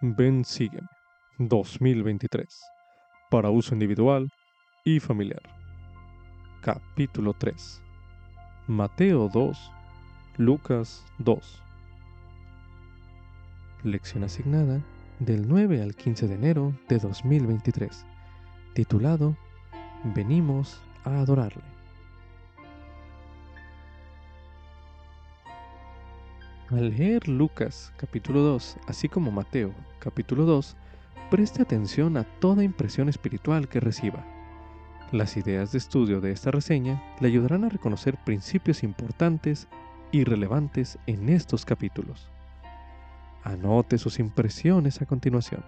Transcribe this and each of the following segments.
Ven Sígueme. 2023 para uso individual y familiar. Capítulo 3 Mateo 2 Lucas 2 Lección asignada del 9 al 15 de enero de 2023 titulado Venimos a adorarle. Al leer Lucas capítulo 2, así como Mateo capítulo 2, preste atención a toda impresión espiritual que reciba. Las ideas de estudio de esta reseña le ayudarán a reconocer principios importantes y relevantes en estos capítulos. Anote sus impresiones a continuación.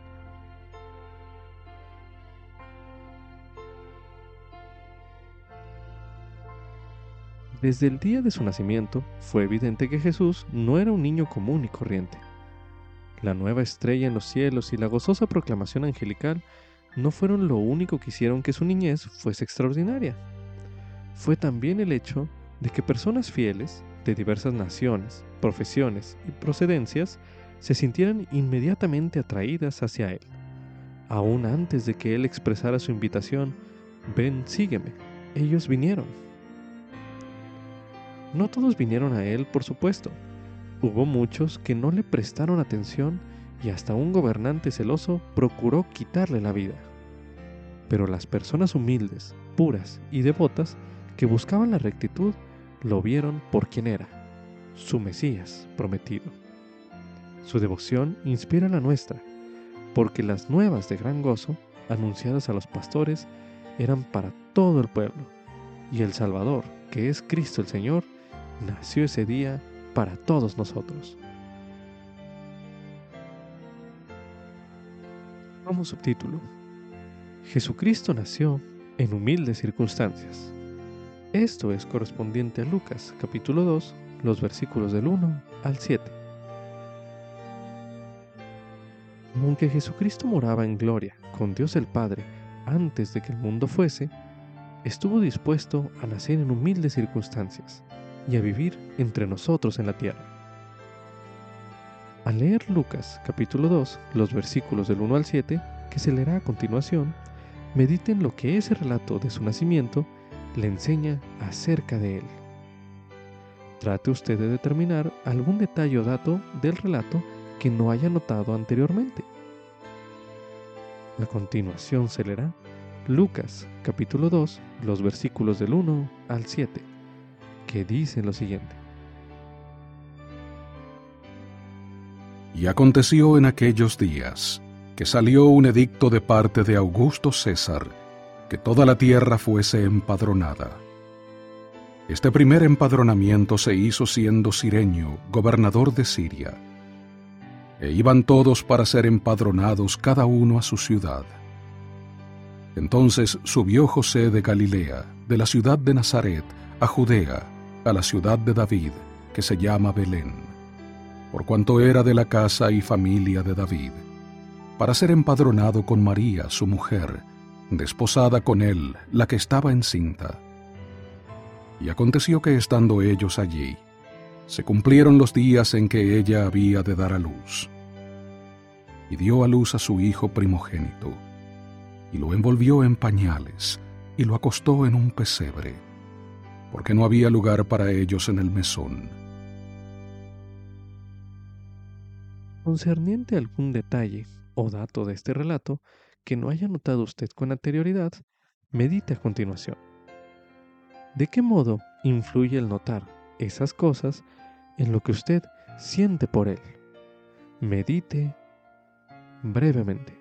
Desde el día de su nacimiento fue evidente que Jesús no era un niño común y corriente. La nueva estrella en los cielos y la gozosa proclamación angelical no fueron lo único que hicieron que su niñez fuese extraordinaria. Fue también el hecho de que personas fieles de diversas naciones, profesiones y procedencias se sintieran inmediatamente atraídas hacia él. Aún antes de que él expresara su invitación, ven, sígueme, ellos vinieron. No todos vinieron a él, por supuesto. Hubo muchos que no le prestaron atención y hasta un gobernante celoso procuró quitarle la vida. Pero las personas humildes, puras y devotas que buscaban la rectitud lo vieron por quien era, su Mesías prometido. Su devoción inspira la nuestra, porque las nuevas de gran gozo, anunciadas a los pastores, eran para todo el pueblo, y el Salvador, que es Cristo el Señor, nació ese día para todos nosotros. Como subtítulo, Jesucristo nació en humildes circunstancias. Esto es correspondiente a Lucas capítulo 2, los versículos del 1 al 7. Aunque Jesucristo moraba en gloria con Dios el Padre antes de que el mundo fuese, estuvo dispuesto a nacer en humildes circunstancias y a vivir entre nosotros en la tierra. Al leer Lucas capítulo 2, los versículos del 1 al 7, que se leerá a continuación, mediten lo que ese relato de su nacimiento le enseña acerca de él. Trate usted de determinar algún detalle o dato del relato que no haya notado anteriormente. A continuación se leerá Lucas capítulo 2, los versículos del 1 al 7 que dicen lo siguiente. Y aconteció en aquellos días que salió un edicto de parte de Augusto César, que toda la tierra fuese empadronada. Este primer empadronamiento se hizo siendo Sireño, gobernador de Siria. E iban todos para ser empadronados cada uno a su ciudad. Entonces subió José de Galilea, de la ciudad de Nazaret, a Judea, a la ciudad de David, que se llama Belén, por cuanto era de la casa y familia de David, para ser empadronado con María, su mujer, desposada con él, la que estaba encinta. Y aconteció que estando ellos allí, se cumplieron los días en que ella había de dar a luz. Y dio a luz a su hijo primogénito, y lo envolvió en pañales, y lo acostó en un pesebre porque no había lugar para ellos en el mesón. Concerniente a algún detalle o dato de este relato que no haya notado usted con anterioridad, medite a continuación. ¿De qué modo influye el notar esas cosas en lo que usted siente por él? Medite brevemente.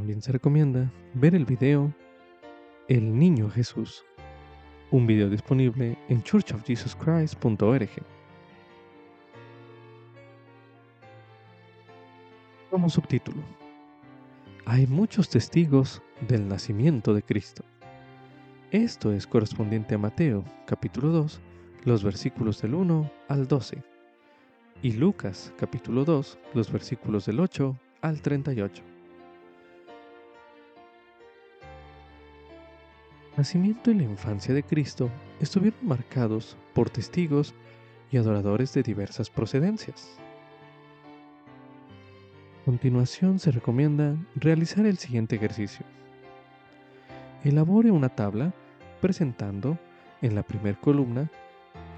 También se recomienda ver el video El Niño Jesús, un video disponible en churchofjesuschrist.org. Como subtítulo, hay muchos testigos del nacimiento de Cristo. Esto es correspondiente a Mateo capítulo 2, los versículos del 1 al 12, y Lucas capítulo 2, los versículos del 8 al 38. Nacimiento y la infancia de Cristo estuvieron marcados por testigos y adoradores de diversas procedencias. A continuación se recomienda realizar el siguiente ejercicio. Elabore una tabla presentando en la primera columna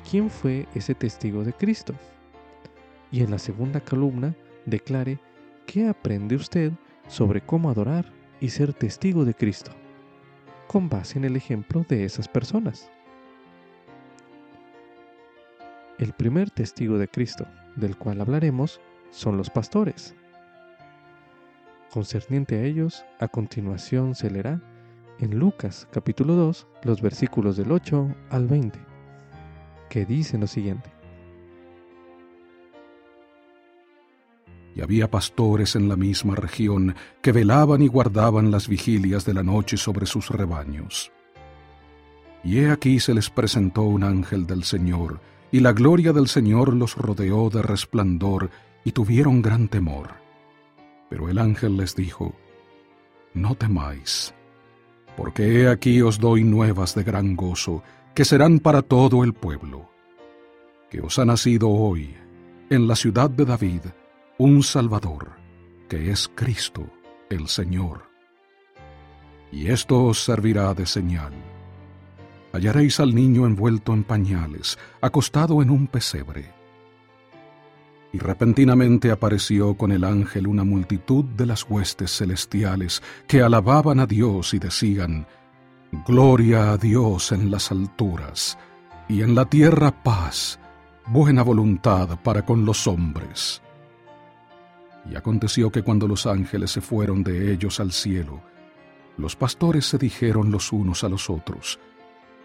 quién fue ese testigo de Cristo y en la segunda columna declare qué aprende usted sobre cómo adorar y ser testigo de Cristo con base en el ejemplo de esas personas. El primer testigo de Cristo del cual hablaremos son los pastores. Concerniente a ellos, a continuación se leerá en Lucas capítulo 2 los versículos del 8 al 20, que dicen lo siguiente. Y había pastores en la misma región que velaban y guardaban las vigilias de la noche sobre sus rebaños. Y he aquí se les presentó un ángel del Señor, y la gloria del Señor los rodeó de resplandor, y tuvieron gran temor. Pero el ángel les dijo, No temáis, porque he aquí os doy nuevas de gran gozo, que serán para todo el pueblo, que os ha nacido hoy, en la ciudad de David, un Salvador, que es Cristo el Señor. Y esto os servirá de señal. Hallaréis al niño envuelto en pañales, acostado en un pesebre. Y repentinamente apareció con el ángel una multitud de las huestes celestiales que alababan a Dios y decían, Gloria a Dios en las alturas, y en la tierra paz, buena voluntad para con los hombres. Y aconteció que cuando los ángeles se fueron de ellos al cielo, los pastores se dijeron los unos a los otros,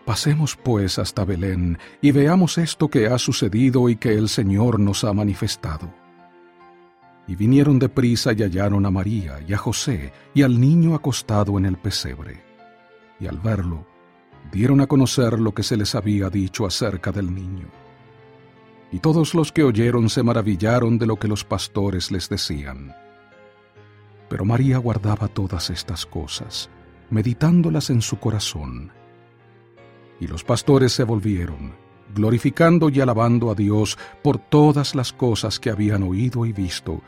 Pasemos pues hasta Belén y veamos esto que ha sucedido y que el Señor nos ha manifestado. Y vinieron de prisa y hallaron a María y a José y al niño acostado en el pesebre. Y al verlo, dieron a conocer lo que se les había dicho acerca del niño y todos los que oyeron se maravillaron de lo que los pastores les decían. Pero María guardaba todas estas cosas, meditándolas en su corazón. Y los pastores se volvieron, glorificando y alabando a Dios por todas las cosas que habían oído y visto,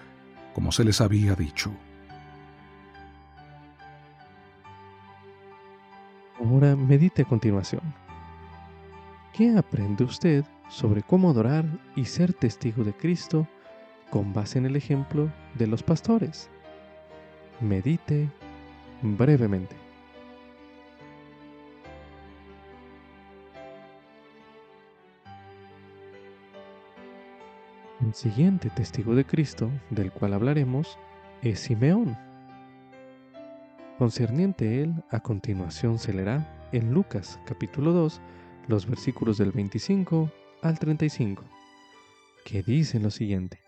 como se les había dicho. Ahora medite a continuación. ¿Qué aprende usted sobre cómo adorar y ser testigo de Cristo con base en el ejemplo de los pastores. Medite brevemente. El siguiente testigo de Cristo del cual hablaremos es Simeón. Concerniente él, a continuación se leerá en Lucas capítulo 2 los versículos del 25 al 35, que dicen lo siguiente.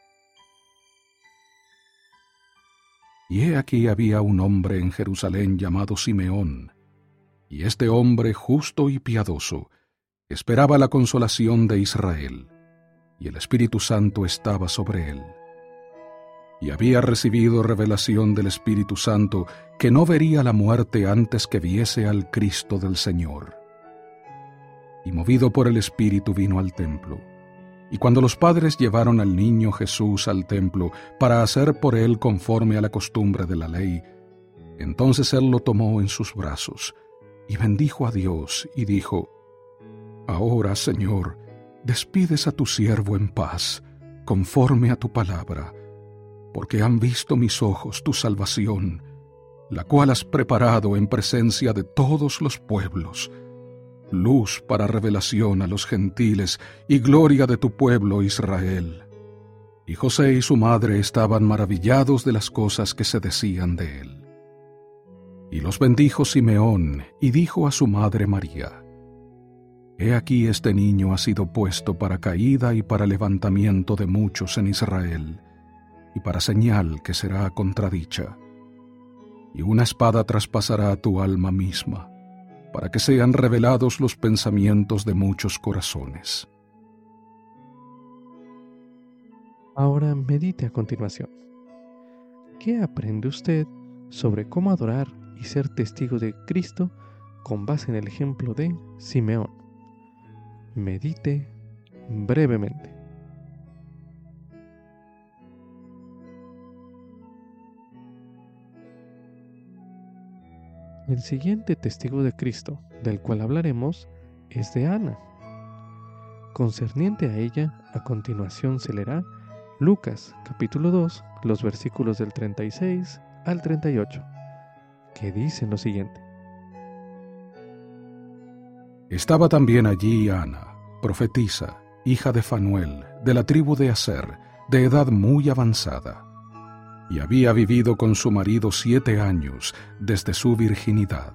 Y he aquí había un hombre en Jerusalén llamado Simeón, y este hombre justo y piadoso esperaba la consolación de Israel, y el Espíritu Santo estaba sobre él. Y había recibido revelación del Espíritu Santo que no vería la muerte antes que viese al Cristo del Señor y movido por el Espíritu vino al templo. Y cuando los padres llevaron al niño Jesús al templo para hacer por él conforme a la costumbre de la ley, entonces él lo tomó en sus brazos y bendijo a Dios y dijo, Ahora, Señor, despides a tu siervo en paz, conforme a tu palabra, porque han visto mis ojos tu salvación, la cual has preparado en presencia de todos los pueblos, luz para revelación a los gentiles y gloria de tu pueblo Israel. Y José y su madre estaban maravillados de las cosas que se decían de él. Y los bendijo Simeón y dijo a su madre María, He aquí este niño ha sido puesto para caída y para levantamiento de muchos en Israel, y para señal que será contradicha. Y una espada traspasará tu alma misma para que sean revelados los pensamientos de muchos corazones. Ahora medite a continuación. ¿Qué aprende usted sobre cómo adorar y ser testigo de Cristo con base en el ejemplo de Simeón. Medite brevemente. El siguiente testigo de Cristo del cual hablaremos es de Ana. Concerniente a ella, a continuación se leerá Lucas capítulo 2, los versículos del 36 al 38, que dicen lo siguiente. Estaba también allí Ana, profetisa, hija de Fanuel, de la tribu de Aser, de edad muy avanzada, y había vivido con su marido siete años desde su virginidad,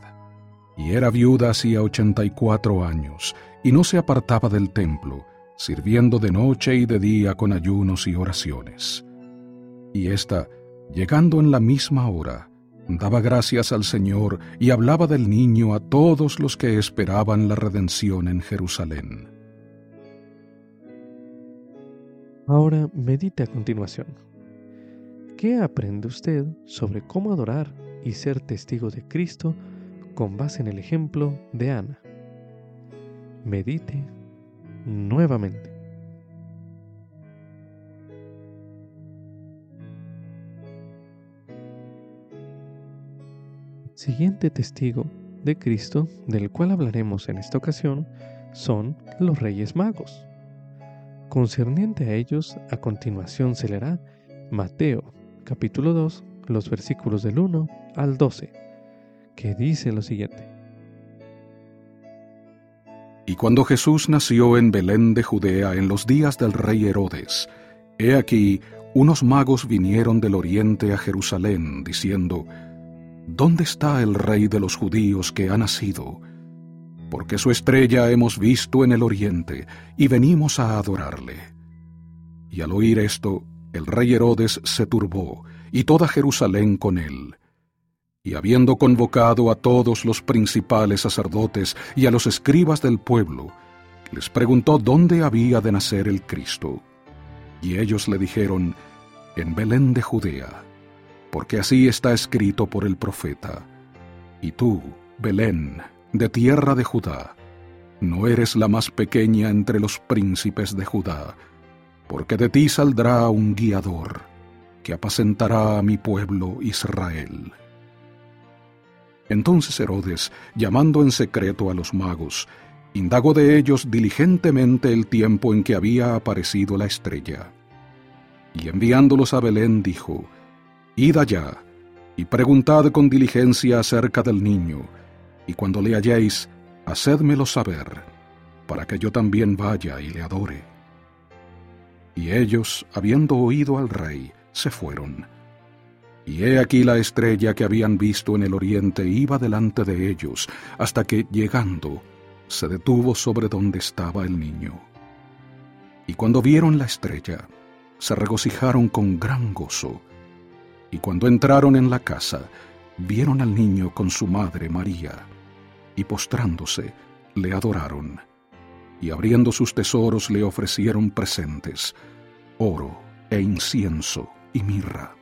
y era viuda hacía ochenta y cuatro años, y no se apartaba del templo, sirviendo de noche y de día con ayunos y oraciones. Y ésta, llegando en la misma hora, daba gracias al Señor y hablaba del niño a todos los que esperaban la redención en Jerusalén. Ahora medite a continuación. ¿Qué aprende usted sobre cómo adorar y ser testigo de Cristo con base en el ejemplo de Ana? Medite nuevamente. Siguiente testigo de Cristo del cual hablaremos en esta ocasión son los Reyes Magos. Concerniente a ellos, a continuación se leerá Mateo capítulo 2, los versículos del 1 al 12, que dice lo siguiente. Y cuando Jesús nació en Belén de Judea en los días del rey Herodes, he aquí unos magos vinieron del oriente a Jerusalén, diciendo, ¿Dónde está el rey de los judíos que ha nacido? Porque su estrella hemos visto en el oriente, y venimos a adorarle. Y al oír esto, el rey Herodes se turbó, y toda Jerusalén con él y habiendo convocado a todos los principales sacerdotes y a los escribas del pueblo, les preguntó dónde había de nacer el Cristo. Y ellos le dijeron, en Belén de Judea, porque así está escrito por el profeta. Y tú, Belén, de tierra de Judá, no eres la más pequeña entre los príncipes de Judá, porque de ti saldrá un guiador, que apacentará a mi pueblo Israel. Entonces Herodes, llamando en secreto a los magos, indagó de ellos diligentemente el tiempo en que había aparecido la estrella. Y enviándolos a Belén dijo, Id allá, y preguntad con diligencia acerca del niño, y cuando le halléis, hacedmelo saber, para que yo también vaya y le adore. Y ellos, habiendo oído al rey, se fueron y he aquí la estrella que habían visto en el oriente iba delante de ellos, hasta que, llegando, se detuvo sobre donde estaba el niño. Y cuando vieron la estrella, se regocijaron con gran gozo. Y cuando entraron en la casa, vieron al niño con su madre María, y postrándose, le adoraron. Y abriendo sus tesoros le ofrecieron presentes, oro e incienso y mirra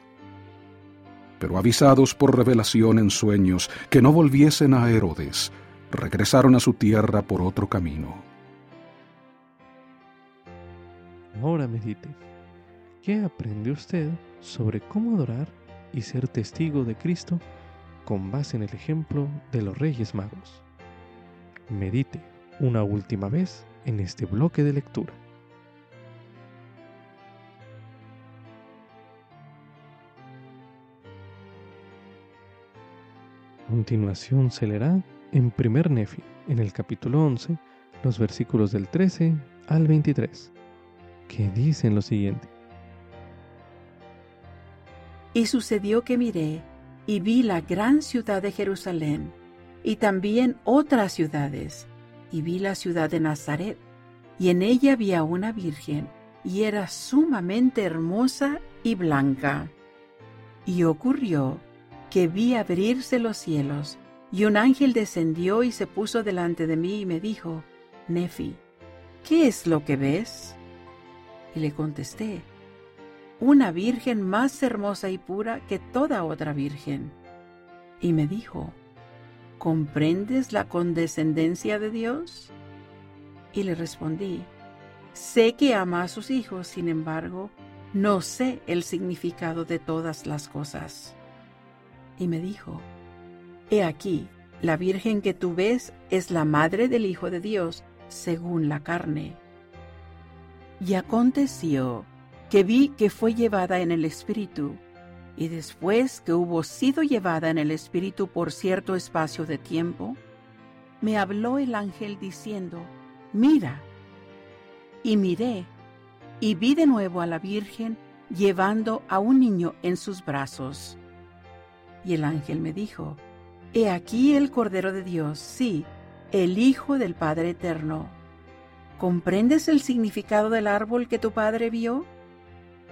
pero avisados por revelación en sueños que no volviesen a Herodes, regresaron a su tierra por otro camino. Ahora medite. ¿Qué aprende usted sobre cómo adorar y ser testigo de Cristo con base en el ejemplo de los Reyes Magos? Medite una última vez en este bloque de lectura. continuación se leerá en primer Nefi, en el capítulo 11, los versículos del 13 al 23, que dicen lo siguiente. Y sucedió que miré y vi la gran ciudad de Jerusalén, y también otras ciudades, y vi la ciudad de Nazaret, y en ella había una virgen, y era sumamente hermosa y blanca. Y ocurrió que vi abrirse los cielos, y un ángel descendió y se puso delante de mí y me dijo, Nefi, ¿qué es lo que ves? Y le contesté, una virgen más hermosa y pura que toda otra virgen. Y me dijo, ¿comprendes la condescendencia de Dios? Y le respondí, sé que ama a sus hijos, sin embargo, no sé el significado de todas las cosas. Y me dijo, He aquí, la Virgen que tú ves es la madre del Hijo de Dios, según la carne. Y aconteció que vi que fue llevada en el Espíritu, y después que hubo sido llevada en el Espíritu por cierto espacio de tiempo, me habló el ángel diciendo, Mira. Y miré, y vi de nuevo a la Virgen llevando a un niño en sus brazos. Y el ángel me dijo, He aquí el Cordero de Dios, sí, el Hijo del Padre Eterno. ¿Comprendes el significado del árbol que tu padre vio?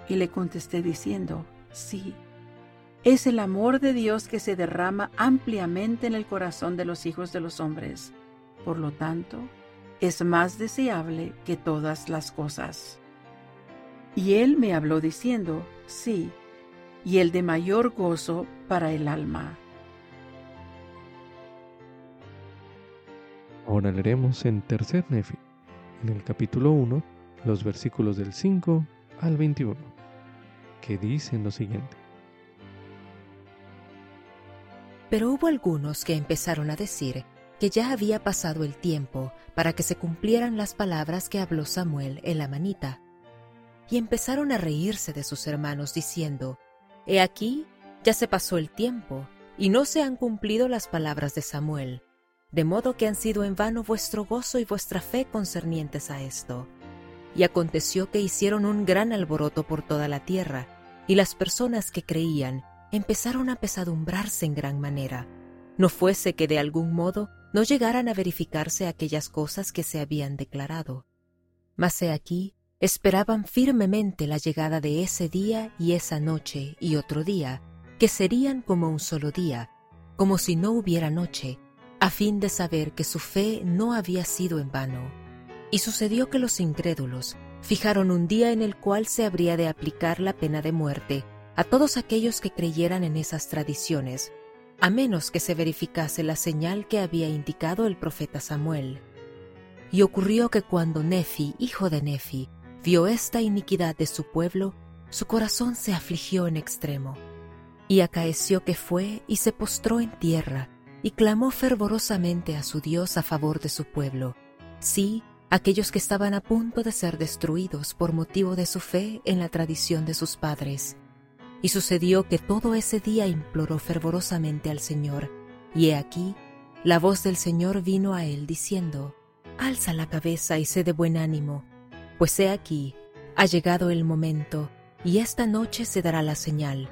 Y le contesté diciendo, sí. Es el amor de Dios que se derrama ampliamente en el corazón de los hijos de los hombres. Por lo tanto, es más deseable que todas las cosas. Y él me habló diciendo, sí, y el de mayor gozo para el alma. Ahora leeremos en Tercer Nefi, en el capítulo 1, los versículos del 5 al 21, que dicen lo siguiente. Pero hubo algunos que empezaron a decir que ya había pasado el tiempo para que se cumplieran las palabras que habló Samuel en la manita. Y empezaron a reírse de sus hermanos diciendo, He aquí, ya se pasó el tiempo, y no se han cumplido las palabras de Samuel de modo que han sido en vano vuestro gozo y vuestra fe concernientes a esto. Y aconteció que hicieron un gran alboroto por toda la tierra, y las personas que creían empezaron a pesadumbrarse en gran manera, no fuese que de algún modo no llegaran a verificarse aquellas cosas que se habían declarado. Mas he aquí, esperaban firmemente la llegada de ese día y esa noche y otro día, que serían como un solo día, como si no hubiera noche, a fin de saber que su fe no había sido en vano. Y sucedió que los incrédulos fijaron un día en el cual se habría de aplicar la pena de muerte a todos aquellos que creyeran en esas tradiciones, a menos que se verificase la señal que había indicado el profeta Samuel. Y ocurrió que cuando Nefi, hijo de Nefi, vio esta iniquidad de su pueblo, su corazón se afligió en extremo. Y acaeció que fue y se postró en tierra, y clamó fervorosamente a su Dios a favor de su pueblo, sí, aquellos que estaban a punto de ser destruidos por motivo de su fe en la tradición de sus padres. Y sucedió que todo ese día imploró fervorosamente al Señor, y he aquí, la voz del Señor vino a él diciendo, Alza la cabeza y sé de buen ánimo, pues he aquí, ha llegado el momento, y esta noche se dará la señal,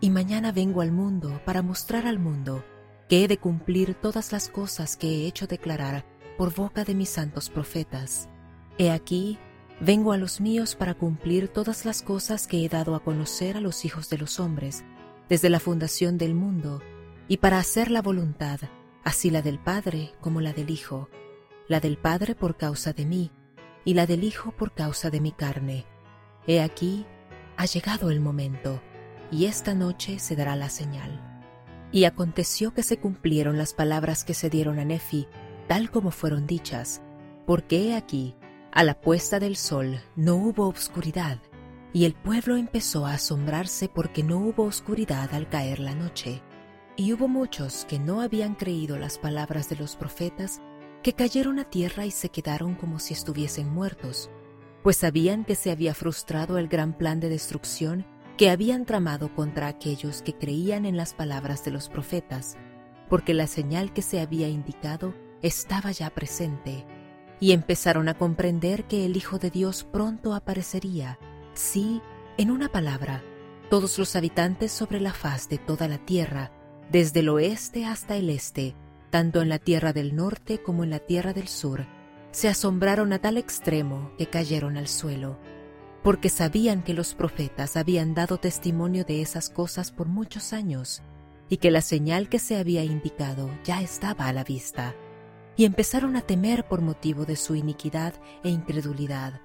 y mañana vengo al mundo para mostrar al mundo que he de cumplir todas las cosas que he hecho declarar por boca de mis santos profetas. He aquí, vengo a los míos para cumplir todas las cosas que he dado a conocer a los hijos de los hombres, desde la fundación del mundo, y para hacer la voluntad, así la del Padre como la del Hijo, la del Padre por causa de mí, y la del Hijo por causa de mi carne. He aquí, ha llegado el momento, y esta noche se dará la señal. Y aconteció que se cumplieron las palabras que se dieron a Nefi, tal como fueron dichas, porque he aquí, a la puesta del sol no hubo obscuridad, y el pueblo empezó a asombrarse porque no hubo oscuridad al caer la noche. Y hubo muchos que no habían creído las palabras de los profetas, que cayeron a tierra y se quedaron como si estuviesen muertos, pues sabían que se había frustrado el gran plan de destrucción que habían tramado contra aquellos que creían en las palabras de los profetas, porque la señal que se había indicado estaba ya presente, y empezaron a comprender que el Hijo de Dios pronto aparecería, sí, en una palabra, todos los habitantes sobre la faz de toda la tierra, desde el oeste hasta el este, tanto en la tierra del norte como en la tierra del sur, se asombraron a tal extremo que cayeron al suelo porque sabían que los profetas habían dado testimonio de esas cosas por muchos años y que la señal que se había indicado ya estaba a la vista, y empezaron a temer por motivo de su iniquidad e incredulidad.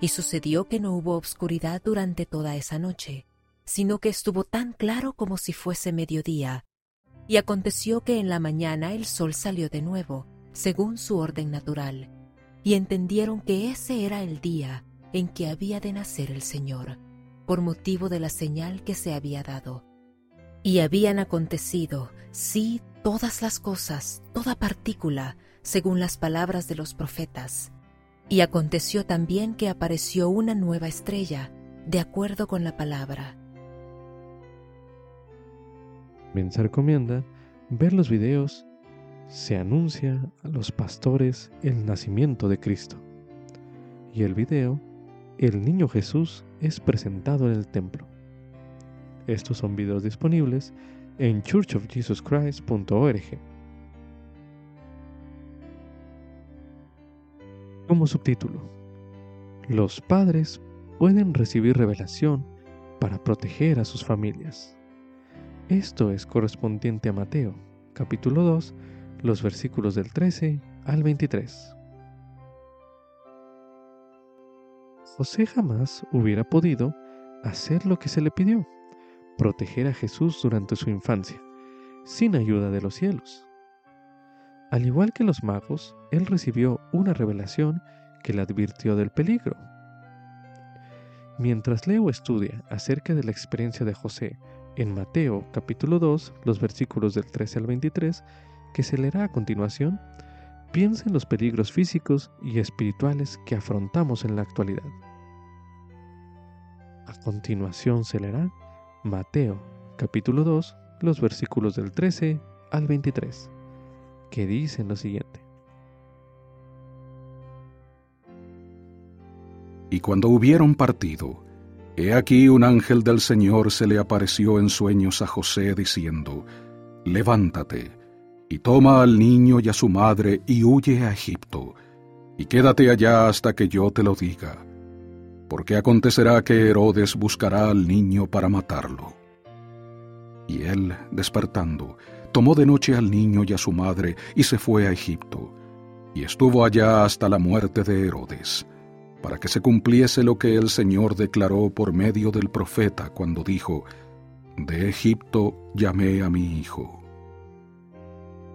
Y sucedió que no hubo obscuridad durante toda esa noche, sino que estuvo tan claro como si fuese mediodía, Y aconteció que en la mañana el sol salió de nuevo, según su orden natural, y entendieron que ese era el día en que había de nacer el Señor, por motivo de la señal que se había dado. Y habían acontecido, sí, todas las cosas, toda partícula, según las palabras de los profetas. Y aconteció también que apareció una nueva estrella, de acuerdo con la palabra. También se recomienda ver los videos Se anuncia a los pastores el nacimiento de Cristo. Y el video El niño Jesús es presentado en el templo. Estos son videos disponibles en churchofjesuschrist.org. Como subtítulo, los padres pueden recibir revelación para proteger a sus familias. Esto es correspondiente a Mateo, capítulo 2, los versículos del 13 al 23. José jamás hubiera podido hacer lo que se le pidió, proteger a Jesús durante su infancia, sin ayuda de los cielos. Al igual que los magos, él recibió una revelación que le advirtió del peligro. Mientras Leo estudia acerca de la experiencia de José en Mateo capítulo 2, los versículos del 13 al 23, que se leerá a continuación, piensa en los peligros físicos y espirituales que afrontamos en la actualidad. A continuación se leerá Mateo capítulo 2, los versículos del 13 al 23, que dicen lo siguiente. Y cuando hubieron partido, He aquí un ángel del Señor se le apareció en sueños a José diciendo, Levántate, y toma al niño y a su madre y huye a Egipto, y quédate allá hasta que yo te lo diga, porque acontecerá que Herodes buscará al niño para matarlo. Y él, despertando, tomó de noche al niño y a su madre y se fue a Egipto, y estuvo allá hasta la muerte de Herodes para que se cumpliese lo que el Señor declaró por medio del profeta cuando dijo, De Egipto llamé a mi hijo.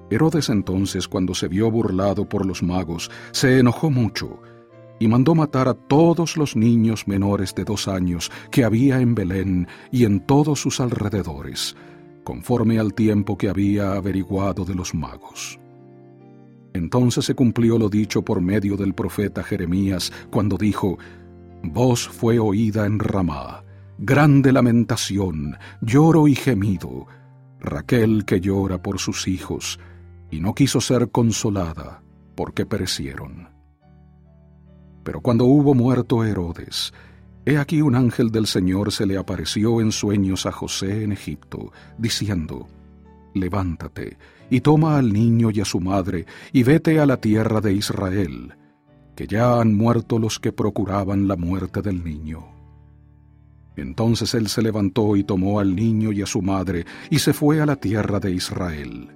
Herodes entonces, cuando se vio burlado por los magos, se enojó mucho y mandó matar a todos los niños menores de dos años que había en Belén y en todos sus alrededores, conforme al tiempo que había averiguado de los magos. Entonces se cumplió lo dicho por medio del profeta Jeremías, cuando dijo, Voz fue oída en Ramá, grande lamentación, lloro y gemido, Raquel que llora por sus hijos, y no quiso ser consolada, porque perecieron. Pero cuando hubo muerto Herodes, he aquí un ángel del Señor se le apareció en sueños a José en Egipto, diciendo, Levántate, y toma al niño y a su madre, y vete a la tierra de Israel, que ya han muerto los que procuraban la muerte del niño. Entonces él se levantó y tomó al niño y a su madre, y se fue a la tierra de Israel.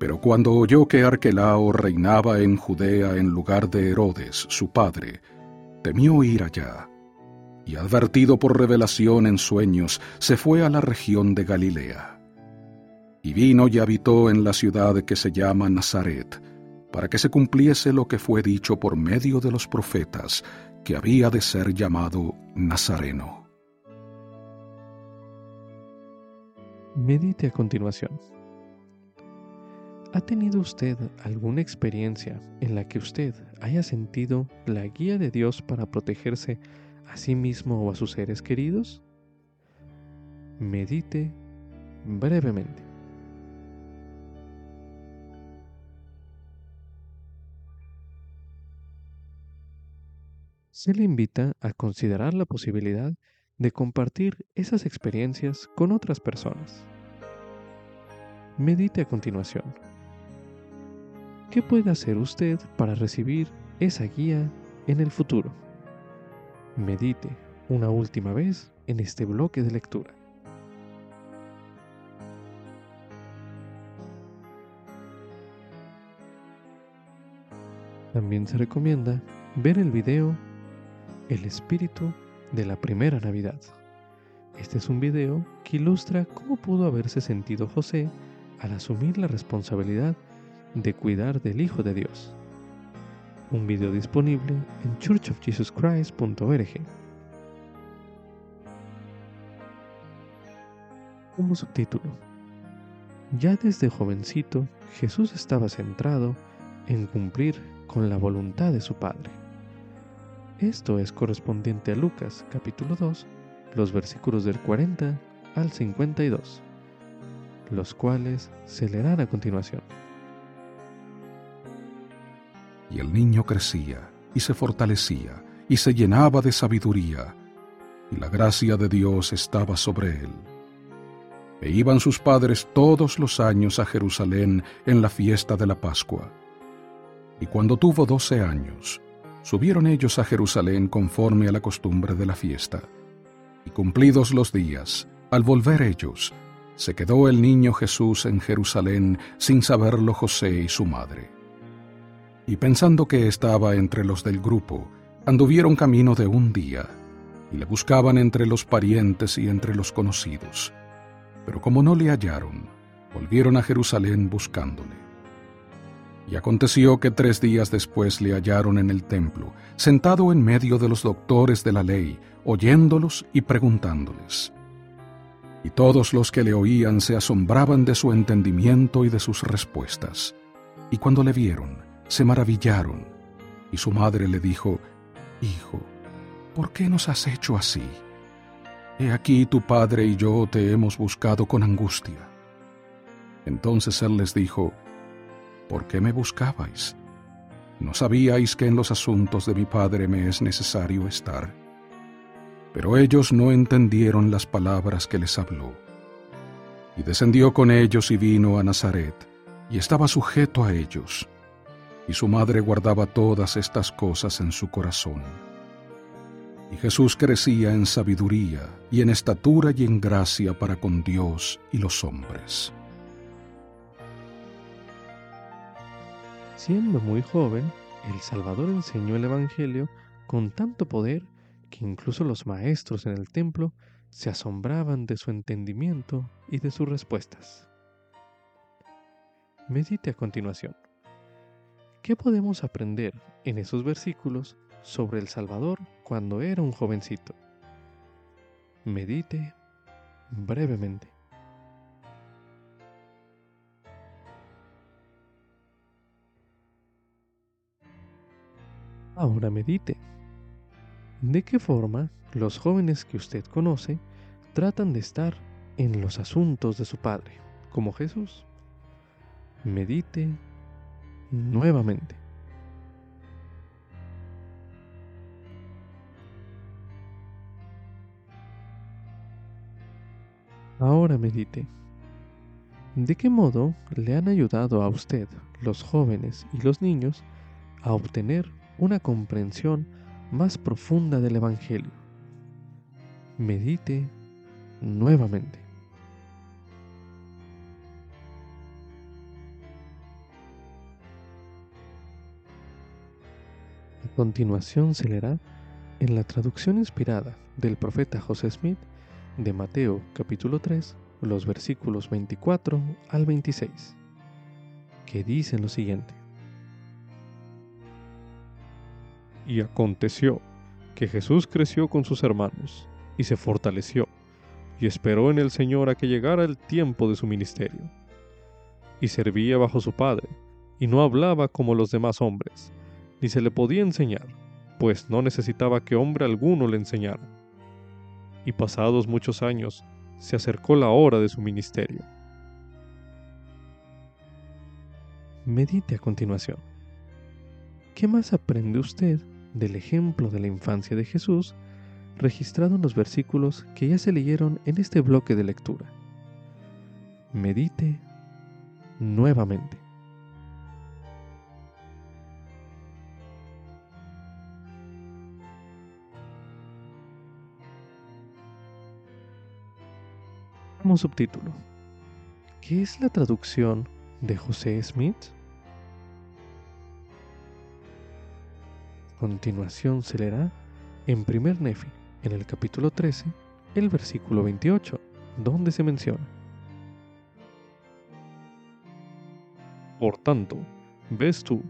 Pero cuando oyó que Arquelao reinaba en Judea en lugar de Herodes, su padre, temió ir allá, y advertido por revelación en sueños, se fue a la región de Galilea y vino y habitó en la ciudad que se llama Nazaret, para que se cumpliese lo que fue dicho por medio de los profetas, que había de ser llamado Nazareno. Medite a continuación. ¿Ha tenido usted alguna experiencia en la que usted haya sentido la guía de Dios para protegerse a sí mismo o a sus seres queridos? Medite brevemente. se le invita a considerar la posibilidad de compartir esas experiencias con otras personas. Medite a continuación. ¿Qué puede hacer usted para recibir esa guía en el futuro? Medite una última vez en este bloque de lectura. También se recomienda ver el video el espíritu de la primera Navidad. Este es un video que ilustra cómo pudo haberse sentido José al asumir la responsabilidad de cuidar del Hijo de Dios. Un video disponible en churchofjesuschrist.org. Como subtítulo, ya desde jovencito Jesús estaba centrado en cumplir con la voluntad de su Padre. Esto es correspondiente a Lucas capítulo 2, los versículos del 40 al 52, los cuales se leerán a continuación. Y el niño crecía y se fortalecía y se llenaba de sabiduría, y la gracia de Dios estaba sobre él. E iban sus padres todos los años a Jerusalén en la fiesta de la Pascua. Y cuando tuvo doce años, subieron ellos a Jerusalén conforme a la costumbre de la fiesta. Y cumplidos los días, al volver ellos, se quedó el niño Jesús en Jerusalén sin saberlo José y su madre. Y pensando que estaba entre los del grupo, anduvieron camino de un día, y le buscaban entre los parientes y entre los conocidos. Pero como no le hallaron, volvieron a Jerusalén buscándole. Y aconteció que tres días después le hallaron en el templo, sentado en medio de los doctores de la ley, oyéndolos y preguntándoles. Y todos los que le oían se asombraban de su entendimiento y de sus respuestas. Y cuando le vieron, se maravillaron. Y su madre le dijo, Hijo, ¿por qué nos has hecho así? He aquí tu padre y yo te hemos buscado con angustia. Entonces él les dijo, ¿por qué me buscabais? ¿No sabíais que en los asuntos de mi padre me es necesario estar? Pero ellos no entendieron las palabras que les habló. Y descendió con ellos y vino a Nazaret, y estaba sujeto a ellos. Y su madre guardaba todas estas cosas en su corazón. Y Jesús crecía en sabiduría y en estatura y en gracia para con Dios y los hombres. Siendo muy joven, el Salvador enseñó el Evangelio con tanto poder que incluso los maestros en el templo se asombraban de su entendimiento y de sus respuestas. Medite a continuación. ¿Qué podemos aprender en esos versículos sobre el Salvador cuando era un jovencito? Medite brevemente. Ahora medite. ¿De qué forma los jóvenes que usted conoce tratan de estar en los asuntos de su Padre, como Jesús? Medite nuevamente. Ahora medite. ¿De qué modo le han ayudado a usted, los jóvenes y los niños, a obtener una comprensión más profunda del Evangelio? Medite nuevamente. Continuación se leerá en la traducción inspirada del profeta José Smith de Mateo capítulo 3, los versículos 24 al 26, que dicen lo siguiente. Y aconteció que Jesús creció con sus hermanos y se fortaleció, y esperó en el Señor a que llegara el tiempo de su ministerio. Y servía bajo su Padre, y no hablaba como los demás hombres, ni se le podía enseñar, pues no necesitaba que hombre alguno le enseñara y pasados muchos años se acercó la hora de su ministerio. Medite a continuación. ¿Qué más aprende usted del ejemplo de la infancia de Jesús registrado en los versículos que ya se leyeron en este bloque de lectura? Medite nuevamente. Como subtítulo. ¿Qué es la traducción de José Smith? continuación se leerá en primer Nefi, en el capítulo 13, el versículo 28, donde se menciona. Por tanto, ves tú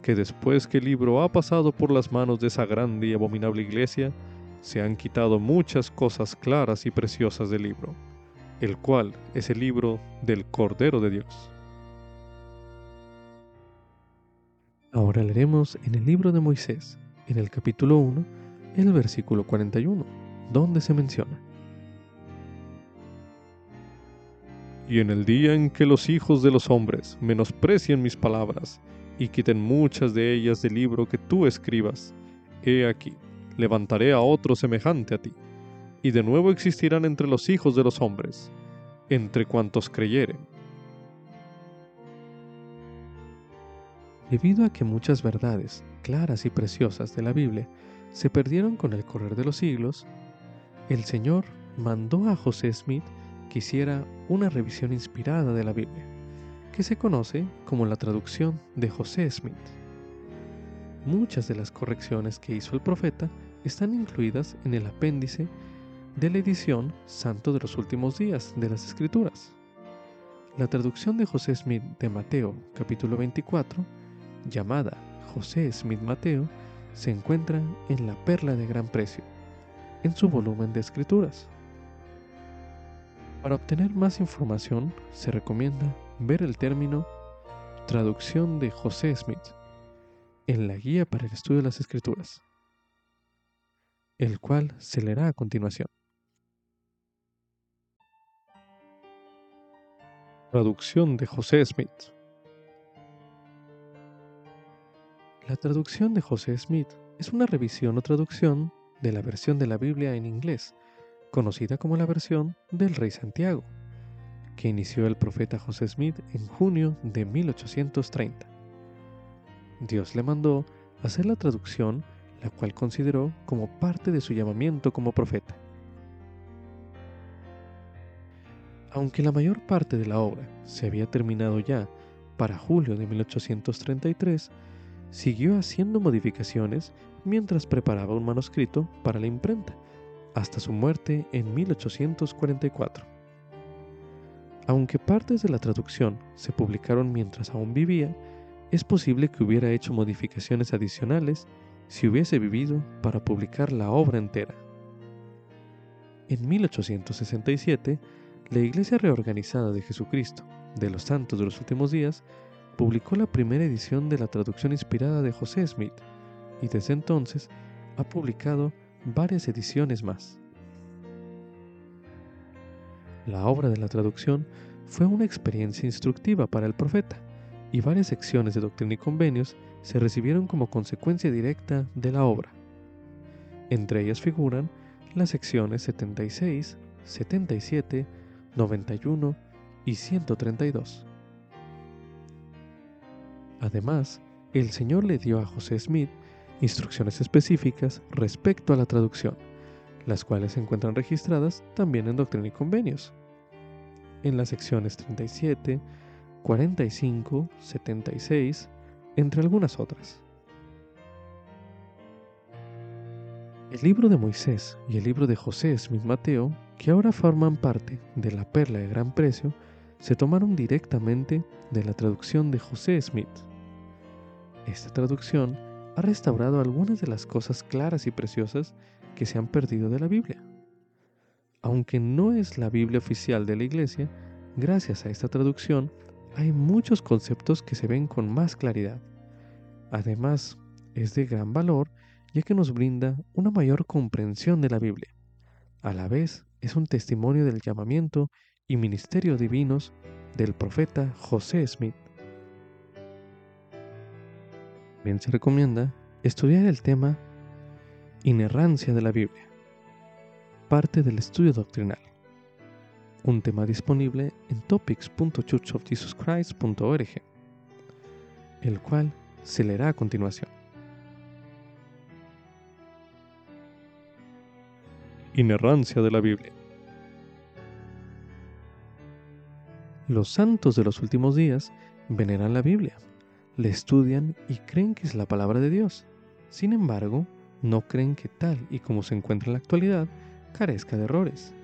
que después que el libro ha pasado por las manos de esa grande y abominable iglesia, se han quitado muchas cosas claras y preciosas del libro, el cual es el libro del Cordero de Dios. Ahora leeremos en el libro de Moisés, en el capítulo 1, el versículo 41, donde se menciona. Y en el día en que los hijos de los hombres menosprecien mis palabras y quiten muchas de ellas del libro que tú escribas, he aquí, levantaré a otro semejante a ti, y de nuevo existirán entre los hijos de los hombres, entre cuantos creyeren. Debido a que muchas verdades claras y preciosas de la Biblia se perdieron con el correr de los siglos, el Señor mandó a José Smith que hiciera una revisión inspirada de la Biblia, que se conoce como la traducción de José Smith. Muchas de las correcciones que hizo el profeta están incluidas en el apéndice de la edición Santo de los Últimos Días de las Escrituras. La traducción de José Smith de Mateo capítulo 24, llamada José Smith Mateo, se encuentra en la Perla de Gran Precio, en su volumen de escrituras. Para obtener más información, se recomienda ver el término Traducción de José Smith en la Guía para el Estudio de las Escrituras, el cual se leerá a continuación. Traducción de José Smith La traducción de José Smith es una revisión o traducción de la versión de la Biblia en inglés, conocida como la versión del Rey Santiago, que inició el profeta José Smith en junio de 1830. Dios le mandó hacer la traducción, la cual consideró como parte de su llamamiento como profeta. Aunque la mayor parte de la obra se había terminado ya para julio de 1833, siguió haciendo modificaciones mientras preparaba un manuscrito para la imprenta, hasta su muerte en 1844. Aunque partes de la traducción se publicaron mientras aún vivía, es posible que hubiera hecho modificaciones adicionales si hubiese vivido para publicar la obra entera. En 1867, la Iglesia Reorganizada de Jesucristo de los Santos de los Últimos Días publicó la primera edición de la traducción inspirada de José Smith y desde entonces ha publicado varias ediciones más. La obra de la traducción fue una experiencia instructiva para el profeta y varias secciones de Doctrina y Convenios se recibieron como consecuencia directa de la obra. Entre ellas figuran las secciones 76, 77, 91 y 132. Además, el Señor le dio a José Smith instrucciones específicas respecto a la traducción, las cuales se encuentran registradas también en Doctrina y Convenios, en las secciones 37, 45, 76, entre algunas otras. El libro de Moisés y el libro de José Smith Mateo, que ahora forman parte de la perla de gran precio, se tomaron directamente de la traducción de José Smith. Esta traducción ha restaurado algunas de las cosas claras y preciosas que se han perdido de la Biblia. Aunque no es la Biblia oficial de la Iglesia, gracias a esta traducción hay muchos conceptos que se ven con más claridad. Además, es de gran valor ya que nos brinda una mayor comprensión de la Biblia. A la vez, es un testimonio del llamamiento y ministerio divinos del profeta José Smith. También se recomienda estudiar el tema Inerrancia de la Biblia, parte del estudio doctrinal, un tema disponible en topics.churchofjesuschrist.org, el cual se leerá a continuación. Inerrancia de la Biblia. Los santos de los últimos días veneran la Biblia le estudian y creen que es la palabra de Dios. Sin embargo, no creen que tal y como se encuentra en la actualidad, carezca de errores.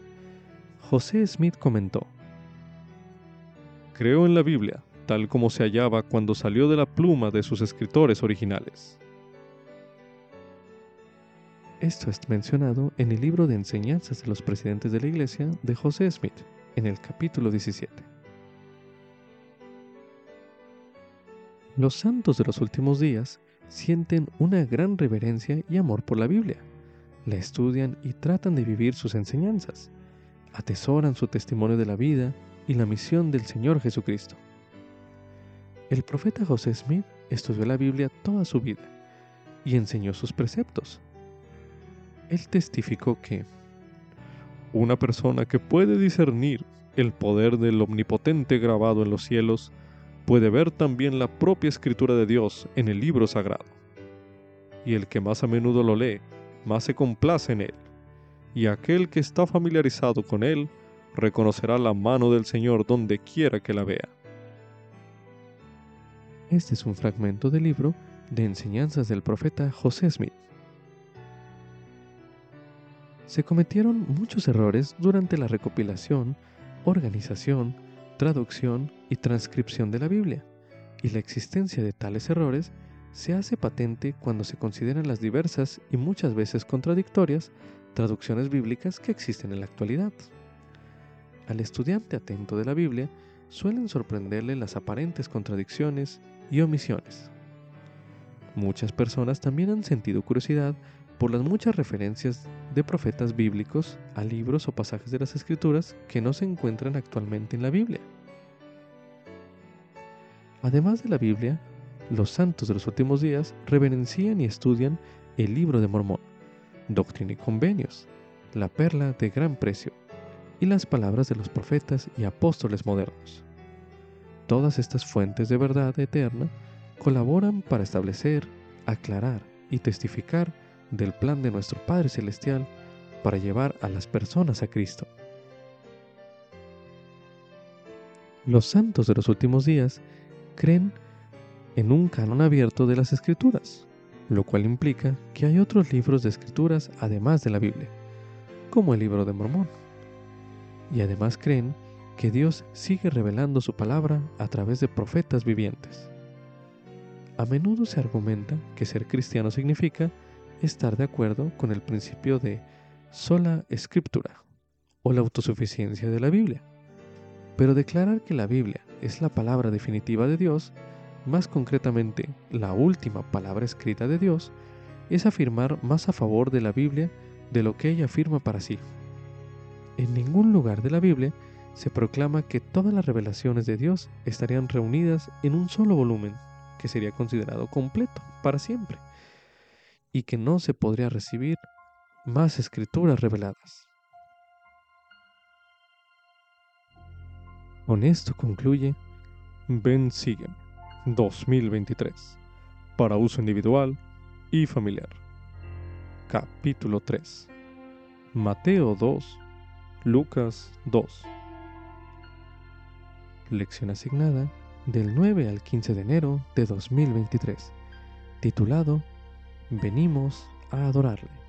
José Smith comentó, Creo en la Biblia, tal como se hallaba cuando salió de la pluma de sus escritores originales. Esto es mencionado en el libro de enseñanzas de los presidentes de la Iglesia de José Smith, en el capítulo 17. Los santos de los últimos días sienten una gran reverencia y amor por la Biblia, la estudian y tratan de vivir sus enseñanzas, atesoran su testimonio de la vida y la misión del Señor Jesucristo. El profeta José Smith estudió la Biblia toda su vida y enseñó sus preceptos. Él testificó que una persona que puede discernir el poder del omnipotente grabado en los cielos puede ver también la propia escritura de Dios en el libro sagrado. Y el que más a menudo lo lee, más se complace en él. Y aquel que está familiarizado con él, reconocerá la mano del Señor donde quiera que la vea. Este es un fragmento del libro de enseñanzas del profeta José Smith. Se cometieron muchos errores durante la recopilación, organización, traducción y transcripción de la Biblia, y la existencia de tales errores se hace patente cuando se consideran las diversas y muchas veces contradictorias traducciones bíblicas que existen en la actualidad. Al estudiante atento de la Biblia suelen sorprenderle las aparentes contradicciones y omisiones. Muchas personas también han sentido curiosidad por las muchas referencias de profetas bíblicos a libros o pasajes de las Escrituras que no se encuentran actualmente en la Biblia. Además de la Biblia, los santos de los últimos días reverencian y estudian el libro de Mormón, Doctrina y Convenios, la perla de gran precio, y las palabras de los profetas y apóstoles modernos. Todas estas fuentes de verdad eterna colaboran para establecer, aclarar y testificar del plan de nuestro Padre Celestial para llevar a las personas a Cristo. Los santos de los últimos días creen en un canon abierto de las escrituras, lo cual implica que hay otros libros de escrituras además de la Biblia, como el libro de Mormón. Y además creen que Dios sigue revelando su palabra a través de profetas vivientes. A menudo se argumenta que ser cristiano significa estar de acuerdo con el principio de sola escritura o la autosuficiencia de la Biblia. Pero declarar que la Biblia es la palabra definitiva de Dios, más concretamente la última palabra escrita de Dios, es afirmar más a favor de la Biblia de lo que ella afirma para sí. En ningún lugar de la Biblia se proclama que todas las revelaciones de Dios estarían reunidas en un solo volumen, que sería considerado completo para siempre y que no se podría recibir más escrituras reveladas. Con esto concluye Ven Sígueme 2023 para uso individual y familiar. Capítulo 3 Mateo 2 Lucas 2 Lección asignada del 9 al 15 de enero de 2023 titulado venimos a adorarle.